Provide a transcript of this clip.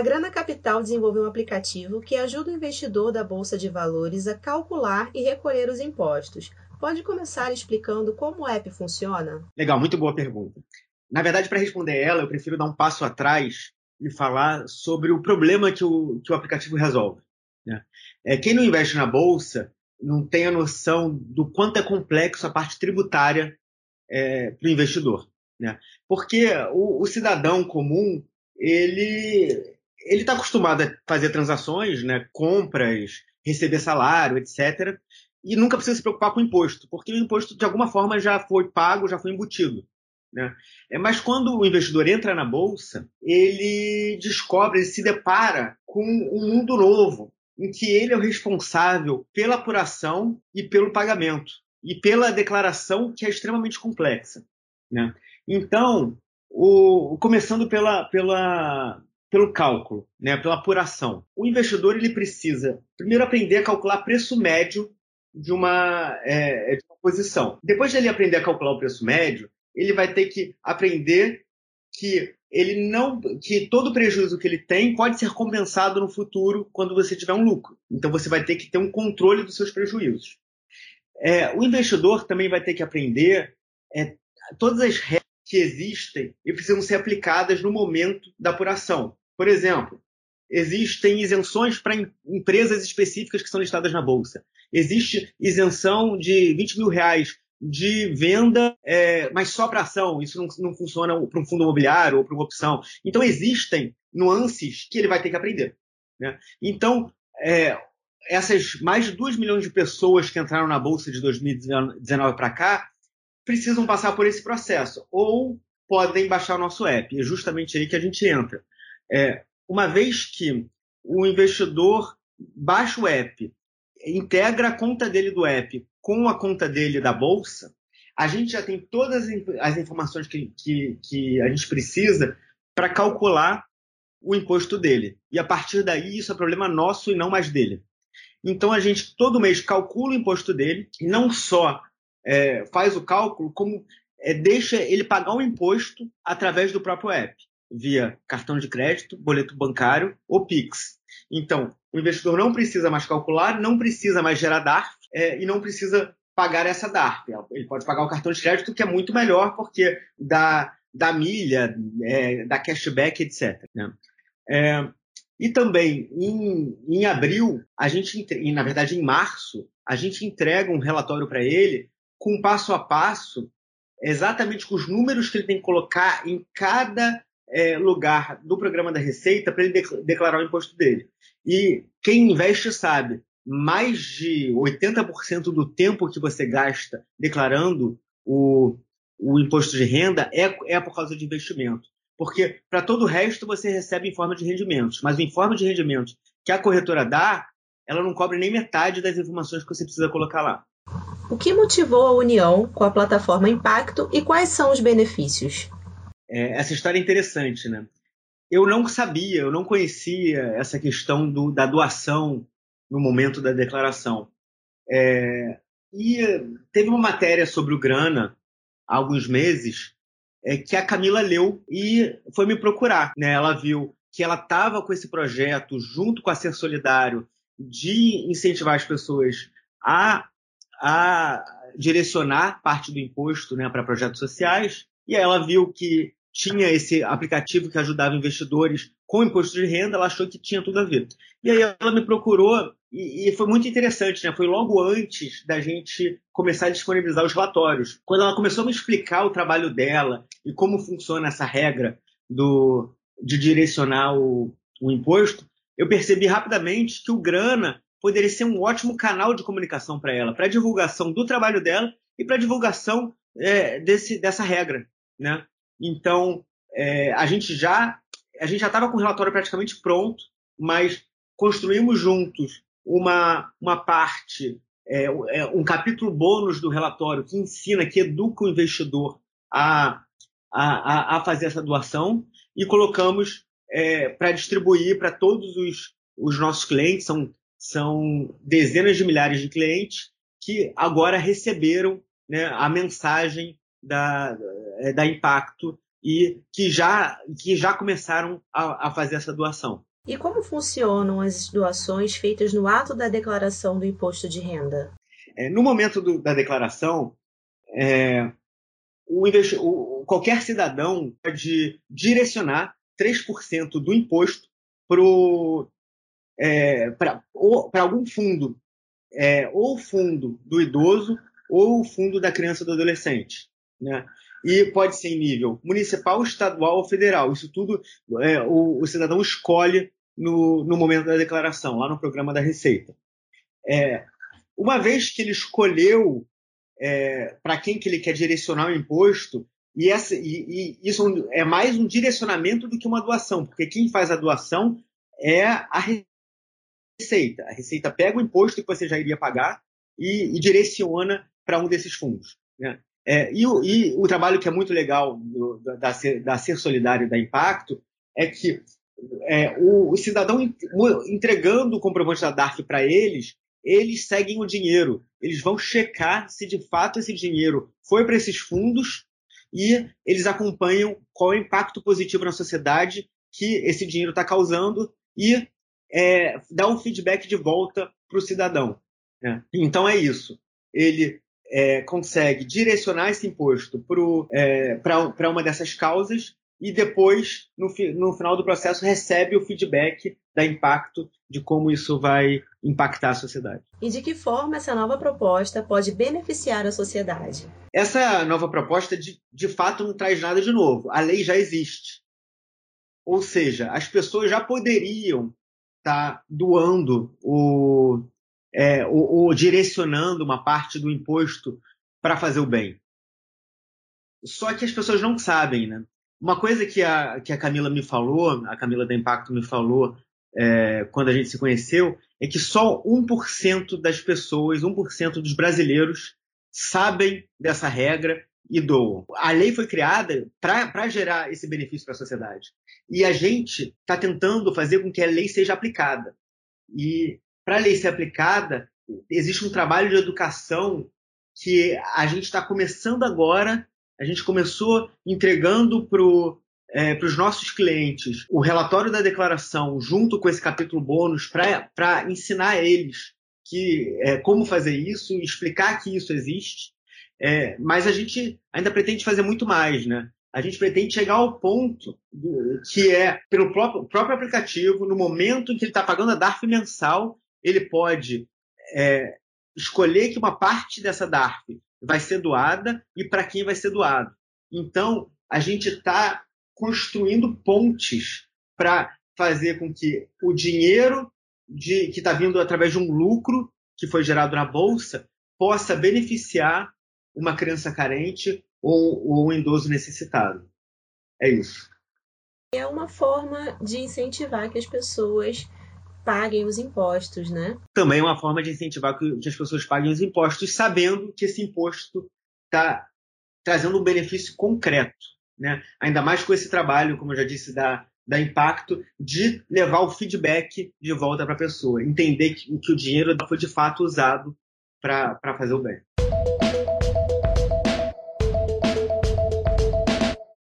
a Grana Capital desenvolveu um aplicativo que ajuda o investidor da Bolsa de Valores a calcular e recolher os impostos. Pode começar explicando como o app funciona? Legal, muito boa pergunta. Na verdade, para responder ela, eu prefiro dar um passo atrás e falar sobre o problema que o, que o aplicativo resolve. Né? É, quem não investe na Bolsa não tem a noção do quanto é complexo a parte tributária é, para o investidor. Né? Porque o, o cidadão comum ele ele está acostumado a fazer transações, né, compras, receber salário, etc. E nunca precisa se preocupar com o imposto, porque o imposto de alguma forma já foi pago, já foi embutido. Né? É, mas quando o investidor entra na bolsa, ele descobre, ele se depara com um mundo novo, em que ele é o responsável pela apuração e pelo pagamento, e pela declaração que é extremamente complexa. Né? Então, o, começando pela, pela, pelo cálculo, né, pela apuração. O investidor ele precisa primeiro aprender a calcular preço médio de uma, é, de uma posição. Depois de ele aprender a calcular o preço médio, ele vai ter que aprender que ele não, que todo prejuízo que ele tem pode ser compensado no futuro quando você tiver um lucro. Então você vai ter que ter um controle dos seus prejuízos. É, o investidor também vai ter que aprender é, todas as regras que existem e precisam ser aplicadas no momento da apuração. Por exemplo, existem isenções para empresas específicas que são listadas na bolsa. Existe isenção de 20 mil reais de venda, é, mas só para ação. Isso não, não funciona para um fundo imobiliário ou para uma opção. Então existem nuances que ele vai ter que aprender. Né? Então, é, essas mais de 2 milhões de pessoas que entraram na bolsa de 2019 para cá precisam passar por esse processo. Ou podem baixar o nosso app. É justamente aí que a gente entra. É, uma vez que o investidor baixa o app, integra a conta dele do app com a conta dele da bolsa, a gente já tem todas as informações que, que, que a gente precisa para calcular o imposto dele. E a partir daí, isso é problema nosso e não mais dele. Então, a gente todo mês calcula o imposto dele, não só é, faz o cálculo, como é, deixa ele pagar o imposto através do próprio app, via cartão de crédito, boleto bancário ou Pix. Então, o investidor não precisa mais calcular, não precisa mais gerar DARF é, e não precisa pagar essa DARF. Ele pode pagar o cartão de crédito, que é muito melhor, porque dá, dá milha, é, dá cashback, etc. Né? É, e também, em, em abril, a gente, na verdade em março, a gente entrega um relatório para ele com passo a passo, exatamente com os números que ele tem que colocar em cada é, lugar do programa da Receita para ele de declarar o imposto dele. E quem investe sabe, mais de 80% do tempo que você gasta declarando o, o imposto de renda é, é por causa de investimento. Porque para todo o resto você recebe informe de rendimentos, mas o informe de rendimentos que a corretora dá, ela não cobre nem metade das informações que você precisa colocar lá. O que motivou a união com a plataforma Impacto e quais são os benefícios? É, essa história é interessante, né? Eu não sabia, eu não conhecia essa questão do, da doação no momento da declaração. É, e teve uma matéria sobre o Grana há alguns meses é, que a Camila leu e foi me procurar. Né? Ela viu que ela estava com esse projeto junto com a Ser Solidário de incentivar as pessoas a a direcionar parte do imposto né, para projetos sociais, e ela viu que tinha esse aplicativo que ajudava investidores com imposto de renda, ela achou que tinha tudo a ver. E aí ela me procurou e, e, foi muito interessante, né? Foi logo antes da gente começar a disponibilizar os relatórios. Quando ela começou a me explicar o trabalho dela e como funciona essa regra do, de direcionar o, o imposto, eu percebi rapidamente que o Grana poderia ser um ótimo canal de comunicação para ela, para divulgação do trabalho dela e para divulgação é, desse, dessa regra, né? Então é, a gente já a gente já estava com o relatório praticamente pronto, mas construímos juntos uma uma parte é, é, um capítulo bônus do relatório que ensina, que educa o investidor a, a, a fazer essa doação e colocamos é, para distribuir para todos os, os nossos clientes, são são dezenas de milhares de clientes que agora receberam né, a mensagem da, da Impacto e que já, que já começaram a, a fazer essa doação. E como funcionam as doações feitas no ato da declaração do imposto de renda? É, no momento do, da declaração, é, o, o, qualquer cidadão pode direcionar 3% do imposto é, para algum fundo, é, ou fundo do idoso ou o fundo da criança ou do adolescente. Né? E pode ser em nível municipal, estadual ou federal. Isso tudo é, o, o, cidadão escolhe no, no, momento da declaração, lá no programa da Receita. É, uma vez que ele escolheu é, para quem que ele quer direcionar o imposto, e, essa, e, e, isso é mais um direcionamento do que uma doação, porque quem faz a doação é a Receita. A Receita pega o imposto que você já iria pagar e, e direciona para um desses fundos. Né? É, e, o, e, o, trabalho que é muito legal do, da, da Ser Solidário da Impacto é que é, o, o, cidadão entregando o comprovante da DARF para eles, eles seguem o dinheiro. Eles vão checar se de fato esse dinheiro foi para esses fundos e eles acompanham qual é o impacto positivo na sociedade que esse dinheiro está causando e é, dá um feedback de volta para o cidadão. Né? Então é isso. Ele é, consegue direcionar esse imposto para é, uma dessas causas e depois, no, no, final do processo, recebe o feedback da impacto de como isso vai impactar a sociedade. E de que forma essa nova proposta pode beneficiar a sociedade? Essa nova proposta, de, de fato, não traz nada de novo. A lei já existe. Ou seja, as pessoas já poderiam estar tá doando o, é, ou, ou direcionando uma parte do imposto para fazer o bem. Só que as pessoas não sabem, né? Uma coisa que a, que a Camila me falou, a Camila da Impacto me falou é, quando a gente se conheceu, é que só 1% das pessoas, 1% dos brasileiros sabem dessa regra e doam. A lei foi criada para gerar esse benefício para a sociedade. E a gente está tentando fazer com que a lei seja aplicada. E para a lei ser aplicada, existe um trabalho de educação que a gente está começando agora a gente começou entregando para é, os nossos clientes o relatório da declaração junto com esse capítulo bônus para ensinar eles que, é, como fazer isso, explicar que isso existe. É, mas a gente ainda pretende fazer muito mais, né? A gente pretende chegar ao ponto que é, pelo próprio, próprio aplicativo, no momento em que ele está pagando a DARF mensal, ele pode é, escolher que uma parte dessa DARF vai ser doada e para quem vai ser doado. Então, a gente está construindo pontes para fazer com que o dinheiro de, que está vindo através de um lucro que foi gerado na bolsa possa beneficiar uma criança carente ou, ou um idoso necessitado. É isso. É uma forma de incentivar que as pessoas paguem os impostos, né? Também é uma forma de incentivar que as pessoas paguem os impostos, sabendo que esse imposto está trazendo um benefício concreto, né? Ainda mais com esse trabalho, como eu já disse, da, da impacto de levar o feedback de volta para a pessoa, entender que, que o dinheiro foi de fato usado para fazer o bem.